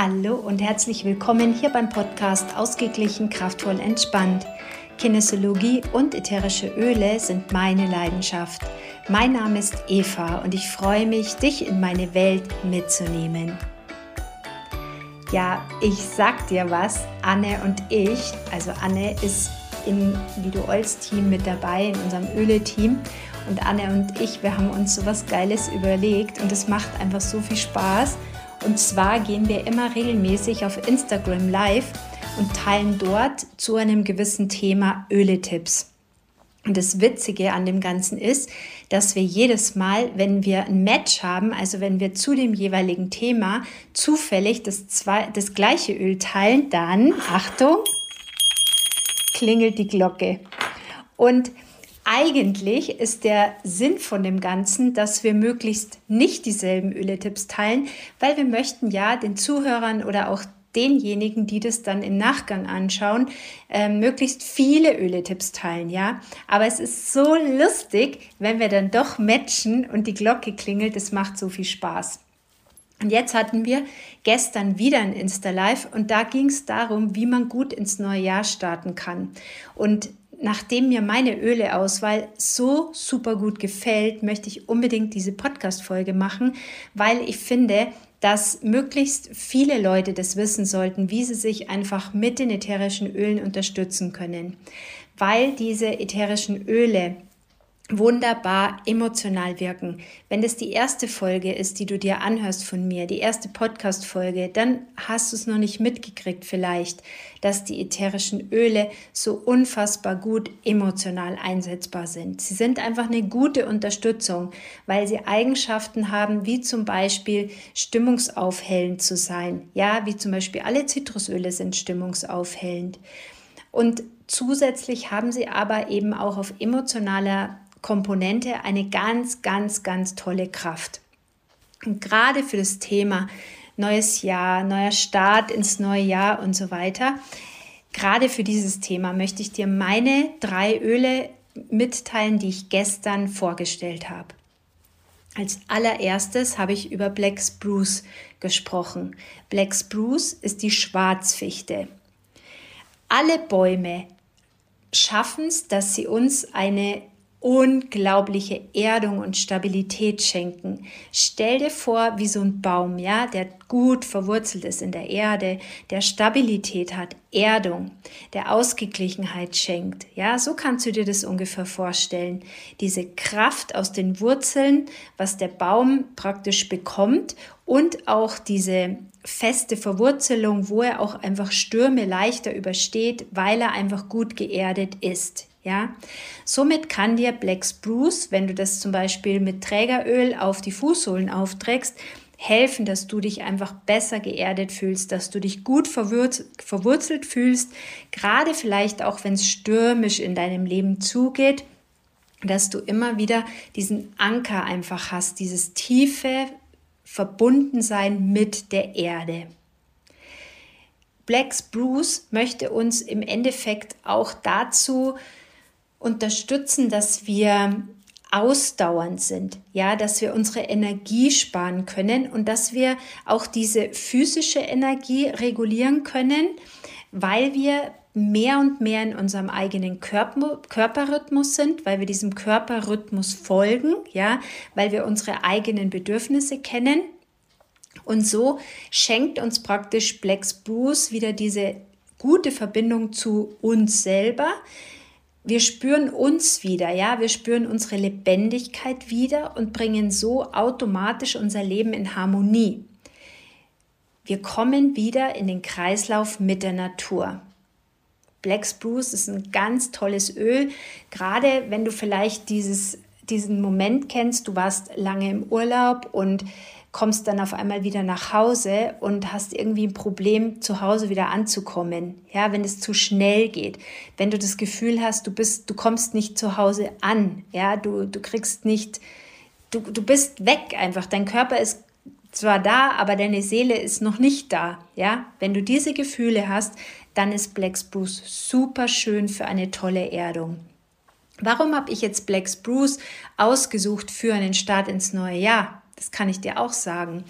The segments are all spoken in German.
Hallo und herzlich willkommen hier beim Podcast Ausgeglichen, kraftvoll, entspannt. Kinesiologie und ätherische Öle sind meine Leidenschaft. Mein Name ist Eva und ich freue mich, dich in meine Welt mitzunehmen. Ja, ich sag dir was, Anne und ich, also Anne ist im Lido Oils Team mit dabei, in unserem Öle-Team. Und Anne und ich, wir haben uns so was Geiles überlegt und es macht einfach so viel Spaß. Und zwar gehen wir immer regelmäßig auf Instagram live und teilen dort zu einem gewissen Thema Öle-Tipps. Und das Witzige an dem Ganzen ist, dass wir jedes Mal, wenn wir ein Match haben, also wenn wir zu dem jeweiligen Thema zufällig das, zwei, das gleiche Öl teilen, dann, Achtung, klingelt die Glocke. Und eigentlich ist der Sinn von dem Ganzen, dass wir möglichst nicht dieselben Öletipps teilen, weil wir möchten ja den Zuhörern oder auch denjenigen, die das dann im Nachgang anschauen, äh, möglichst viele Öletipps teilen, ja. Aber es ist so lustig, wenn wir dann doch matchen und die Glocke klingelt, es macht so viel Spaß. Und jetzt hatten wir gestern wieder ein Insta-Live und da ging es darum, wie man gut ins neue Jahr starten kann. Und nachdem mir meine Öleauswahl so super gut gefällt, möchte ich unbedingt diese Podcast-Folge machen, weil ich finde, dass möglichst viele Leute das wissen sollten, wie sie sich einfach mit den ätherischen Ölen unterstützen können. Weil diese ätherischen Öle wunderbar emotional wirken. Wenn das die erste Folge ist, die du dir anhörst von mir, die erste Podcast-Folge, dann hast du es noch nicht mitgekriegt vielleicht, dass die ätherischen Öle so unfassbar gut emotional einsetzbar sind. Sie sind einfach eine gute Unterstützung, weil sie Eigenschaften haben, wie zum Beispiel stimmungsaufhellend zu sein. Ja, wie zum Beispiel alle Zitrusöle sind stimmungsaufhellend. Und zusätzlich haben sie aber eben auch auf emotionaler Komponente eine ganz, ganz, ganz tolle Kraft. Und gerade für das Thema neues Jahr, neuer Start ins neue Jahr und so weiter, gerade für dieses Thema möchte ich dir meine drei Öle mitteilen, die ich gestern vorgestellt habe. Als allererstes habe ich über Black Spruce gesprochen. Black Spruce ist die Schwarzfichte. Alle Bäume schaffen es, dass sie uns eine unglaubliche Erdung und Stabilität schenken. Stell dir vor, wie so ein Baum, ja, der gut verwurzelt ist in der Erde, der Stabilität hat, Erdung, der Ausgeglichenheit schenkt. Ja, so kannst du dir das ungefähr vorstellen. Diese Kraft aus den Wurzeln, was der Baum praktisch bekommt und auch diese feste Verwurzelung, wo er auch einfach Stürme leichter übersteht, weil er einfach gut geerdet ist. Ja, somit kann dir Black Spruce, wenn du das zum Beispiel mit Trägeröl auf die Fußsohlen aufträgst, helfen, dass du dich einfach besser geerdet fühlst, dass du dich gut verwurzelt fühlst, gerade vielleicht auch wenn es stürmisch in deinem Leben zugeht, dass du immer wieder diesen Anker einfach hast, dieses tiefe Verbundensein mit der Erde. Black Spruce möchte uns im Endeffekt auch dazu unterstützen, dass wir ausdauernd sind, ja, dass wir unsere Energie sparen können und dass wir auch diese physische Energie regulieren können, weil wir mehr und mehr in unserem eigenen Körper, Körperrhythmus sind, weil wir diesem Körperrhythmus folgen, ja, weil wir unsere eigenen Bedürfnisse kennen. Und so schenkt uns praktisch Black Spruce wieder diese gute Verbindung zu uns selber, wir spüren uns wieder, ja, wir spüren unsere Lebendigkeit wieder und bringen so automatisch unser Leben in Harmonie. Wir kommen wieder in den Kreislauf mit der Natur. Black Spruce ist ein ganz tolles Öl, gerade wenn du vielleicht dieses, diesen Moment kennst, du warst lange im Urlaub und kommst dann auf einmal wieder nach Hause und hast irgendwie ein Problem, zu Hause wieder anzukommen. Ja, wenn es zu schnell geht, wenn du das Gefühl hast, du bist, du kommst nicht zu Hause an. Ja, du, du kriegst nicht, du, du bist weg einfach. Dein Körper ist zwar da, aber deine Seele ist noch nicht da. Ja, wenn du diese Gefühle hast, dann ist Black Spruce super schön für eine tolle Erdung. Warum habe ich jetzt Black Spruce ausgesucht für einen Start ins neue Jahr? Das kann ich dir auch sagen,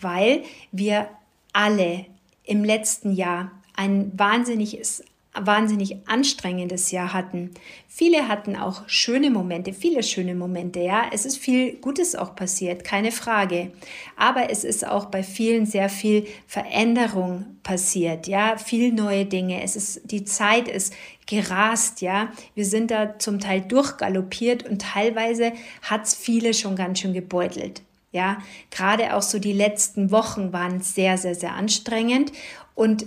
weil wir alle im letzten Jahr ein wahnsinniges wahnsinnig anstrengendes Jahr hatten. Viele hatten auch schöne Momente, viele schöne Momente, ja. Es ist viel Gutes auch passiert, keine Frage. Aber es ist auch bei vielen sehr viel Veränderung passiert, ja. Viel neue Dinge. Es ist, die Zeit ist gerast, ja. Wir sind da zum Teil durchgaloppiert und teilweise hat es viele schon ganz schön gebeutelt. Ja, gerade auch so die letzten Wochen waren sehr, sehr, sehr anstrengend. Und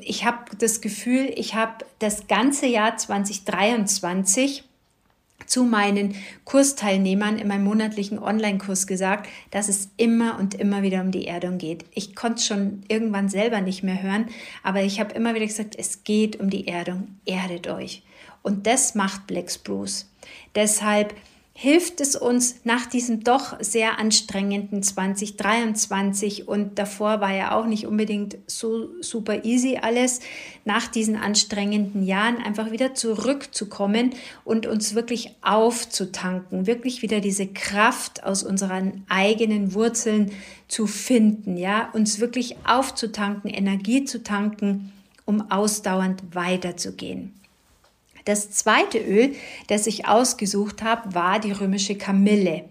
ich habe das Gefühl, ich habe das ganze Jahr 2023 zu meinen Kursteilnehmern in meinem monatlichen Online-Kurs gesagt, dass es immer und immer wieder um die Erdung geht. Ich konnte es schon irgendwann selber nicht mehr hören, aber ich habe immer wieder gesagt, es geht um die Erdung. Erdet euch. Und das macht Black Spruce. Deshalb hilft es uns nach diesem doch sehr anstrengenden 2023 und davor war ja auch nicht unbedingt so super easy alles, nach diesen anstrengenden Jahren einfach wieder zurückzukommen und uns wirklich aufzutanken, wirklich wieder diese Kraft aus unseren eigenen Wurzeln zu finden, ja, uns wirklich aufzutanken, Energie zu tanken, um ausdauernd weiterzugehen. Das zweite Öl, das ich ausgesucht habe, war die römische Kamille.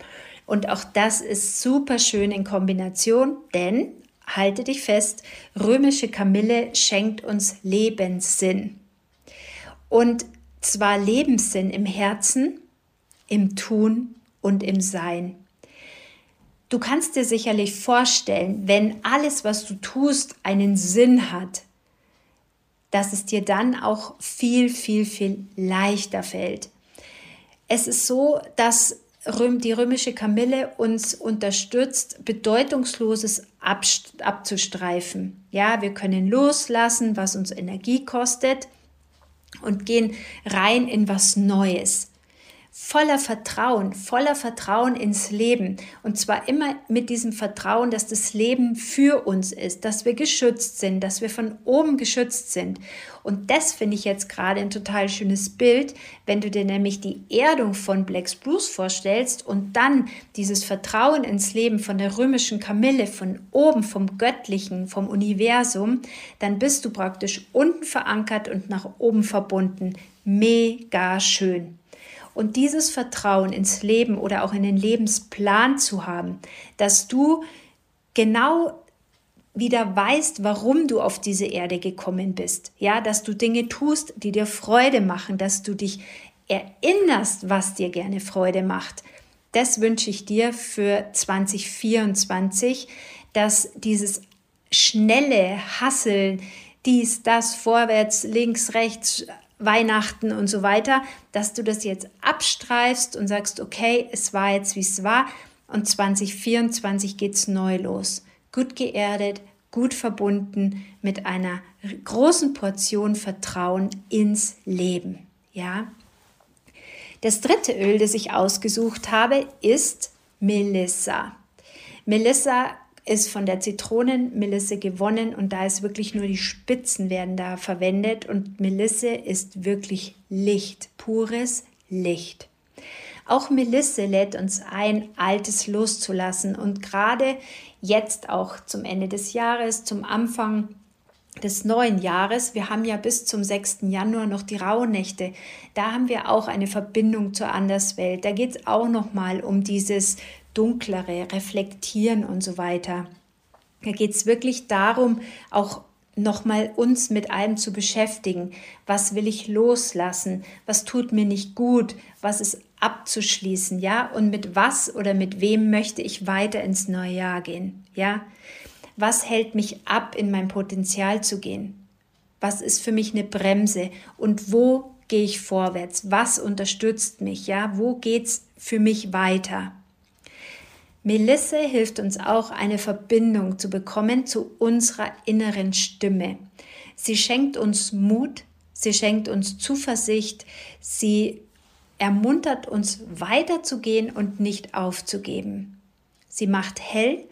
Und auch das ist super schön in Kombination, denn halte dich fest, römische Kamille schenkt uns Lebenssinn. Und zwar Lebenssinn im Herzen, im Tun und im Sein. Du kannst dir sicherlich vorstellen, wenn alles, was du tust, einen Sinn hat, dass es dir dann auch viel, viel, viel leichter fällt. Es ist so, dass die römische Kamille uns unterstützt, Bedeutungsloses abzustreifen. Ja, wir können loslassen, was uns Energie kostet und gehen rein in was Neues voller Vertrauen, voller Vertrauen ins Leben. Und zwar immer mit diesem Vertrauen, dass das Leben für uns ist, dass wir geschützt sind, dass wir von oben geschützt sind. Und das finde ich jetzt gerade ein total schönes Bild, wenn du dir nämlich die Erdung von Black Spruce vorstellst und dann dieses Vertrauen ins Leben von der römischen Kamille, von oben, vom Göttlichen, vom Universum, dann bist du praktisch unten verankert und nach oben verbunden. Mega schön. Und dieses Vertrauen ins Leben oder auch in den Lebensplan zu haben, dass du genau wieder weißt, warum du auf diese Erde gekommen bist. Ja, dass du Dinge tust, die dir Freude machen, dass du dich erinnerst, was dir gerne Freude macht. Das wünsche ich dir für 2024, dass dieses schnelle Hasseln, dies, das, vorwärts, links, rechts, Weihnachten und so weiter, dass du das jetzt abstreifst und sagst, okay, es war jetzt, wie es war und 2024 geht's neu los. Gut geerdet, gut verbunden mit einer großen Portion Vertrauen ins Leben. Ja? Das dritte Öl, das ich ausgesucht habe, ist Melissa. Melissa ist von der Zitronenmelisse gewonnen und da ist wirklich nur die Spitzen werden da verwendet und Melisse ist wirklich Licht, pures Licht. Auch Melisse lädt uns ein, Altes loszulassen und gerade jetzt auch zum Ende des Jahres, zum Anfang des neuen Jahres, wir haben ja bis zum 6. Januar noch die Rauhnächte, da haben wir auch eine Verbindung zur Anderswelt. Da geht es auch nochmal um dieses dunklere, reflektieren und so weiter. Da geht es wirklich darum, auch nochmal uns mit allem zu beschäftigen. Was will ich loslassen? Was tut mir nicht gut? Was ist abzuschließen? Ja, und mit was oder mit wem möchte ich weiter ins neue Jahr gehen? Ja, was hält mich ab, in mein Potenzial zu gehen? Was ist für mich eine Bremse? Und wo gehe ich vorwärts? Was unterstützt mich? Ja, wo geht's für mich weiter? Melisse hilft uns auch, eine Verbindung zu bekommen zu unserer inneren Stimme. Sie schenkt uns Mut, sie schenkt uns Zuversicht, sie ermuntert uns weiterzugehen und nicht aufzugeben. Sie macht hell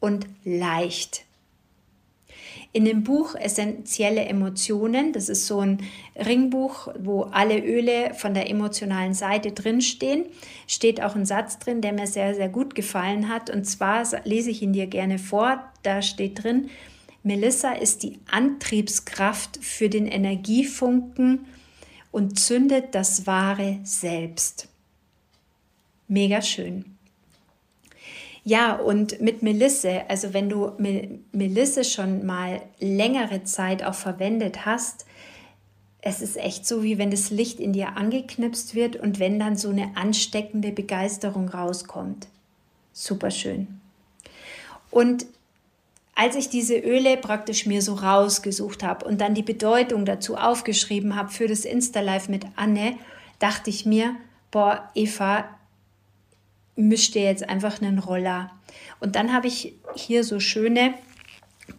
und leicht in dem Buch Essentielle Emotionen, das ist so ein Ringbuch, wo alle Öle von der emotionalen Seite drinstehen, steht auch ein Satz drin, der mir sehr, sehr gut gefallen hat. Und zwar lese ich ihn dir gerne vor. Da steht drin, Melissa ist die Antriebskraft für den Energiefunken und zündet das wahre Selbst. Mega schön. Ja, und mit Melisse, also wenn du Melisse schon mal längere Zeit auch verwendet hast, es ist echt so, wie wenn das Licht in dir angeknipst wird und wenn dann so eine ansteckende Begeisterung rauskommt. Super schön. Und als ich diese Öle praktisch mir so rausgesucht habe und dann die Bedeutung dazu aufgeschrieben habe für das Insta-Live mit Anne, dachte ich mir, boah, Eva, misch dir jetzt einfach einen Roller. Und dann habe ich hier so schöne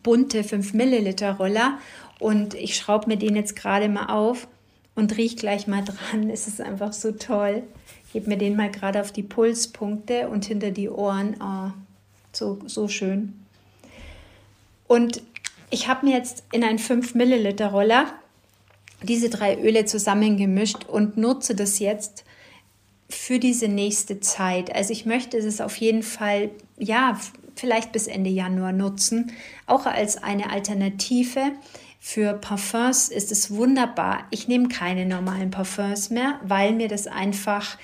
bunte 5 Milliliter Roller und ich schraube mir den jetzt gerade mal auf und rieche gleich mal dran. Es ist einfach so toll. Gebe mir den mal gerade auf die Pulspunkte und hinter die Ohren. Oh, so, so schön. Und ich habe mir jetzt in einen 5 Milliliter Roller diese drei Öle zusammengemischt und nutze das jetzt für diese nächste Zeit. Also ich möchte es auf jeden Fall, ja, vielleicht bis Ende Januar nutzen, auch als eine Alternative. Für Parfums ist es wunderbar. Ich nehme keine normalen Parfums mehr, weil mir das einfach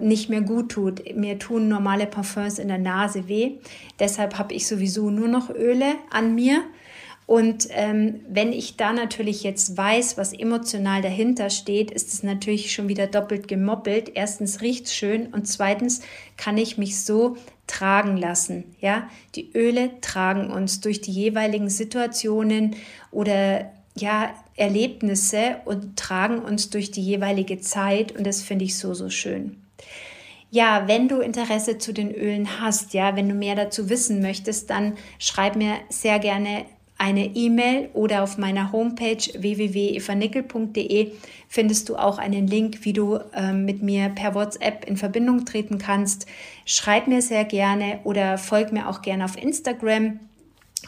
nicht mehr gut tut. Mir tun normale Parfums in der Nase weh. Deshalb habe ich sowieso nur noch Öle an mir und ähm, wenn ich da natürlich jetzt weiß, was emotional dahinter steht, ist es natürlich schon wieder doppelt gemoppelt. Erstens riecht es schön und zweitens kann ich mich so tragen lassen. Ja, die Öle tragen uns durch die jeweiligen Situationen oder ja Erlebnisse und tragen uns durch die jeweilige Zeit und das finde ich so so schön. Ja, wenn du Interesse zu den Ölen hast, ja, wenn du mehr dazu wissen möchtest, dann schreib mir sehr gerne eine E-Mail oder auf meiner Homepage www.evanickel.de findest du auch einen Link, wie du äh, mit mir per WhatsApp in Verbindung treten kannst. Schreib mir sehr gerne oder folg mir auch gerne auf Instagram.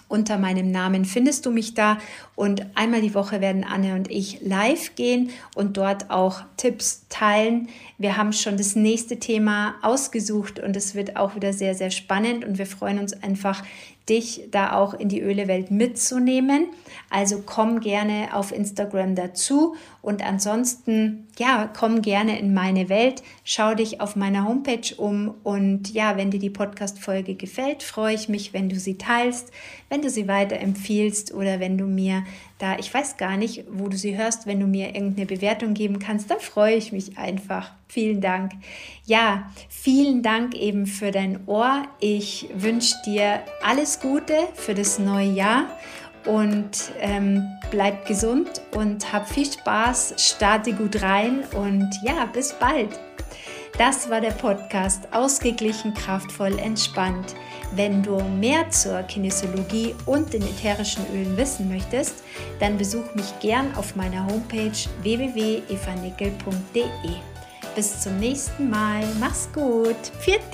Unter meinem Namen findest du mich da und einmal die Woche werden Anne und ich live gehen und dort auch Tipps teilen. Wir haben schon das nächste Thema ausgesucht und es wird auch wieder sehr, sehr spannend und wir freuen uns einfach, dich da auch in die Ölewelt mitzunehmen. Also komm gerne auf Instagram dazu. Und ansonsten, ja, komm gerne in meine Welt, schau dich auf meiner Homepage um. Und ja, wenn dir die Podcast-Folge gefällt, freue ich mich, wenn du sie teilst, wenn du sie weiterempfiehlst oder wenn du mir da, ich weiß gar nicht, wo du sie hörst, wenn du mir irgendeine Bewertung geben kannst, dann freue ich mich einfach. Vielen Dank. Ja, vielen Dank eben für dein Ohr. Ich wünsche dir alles Gute für das neue Jahr und ähm, bleib gesund und hab viel Spaß, starte gut rein und ja, bis bald. Das war der Podcast Ausgeglichen, kraftvoll, entspannt. Wenn du mehr zur Kinesiologie und den ätherischen Ölen wissen möchtest, dann besuch mich gern auf meiner Homepage www.evanickel.de. Bis zum nächsten Mal. Mach's gut. Pfiat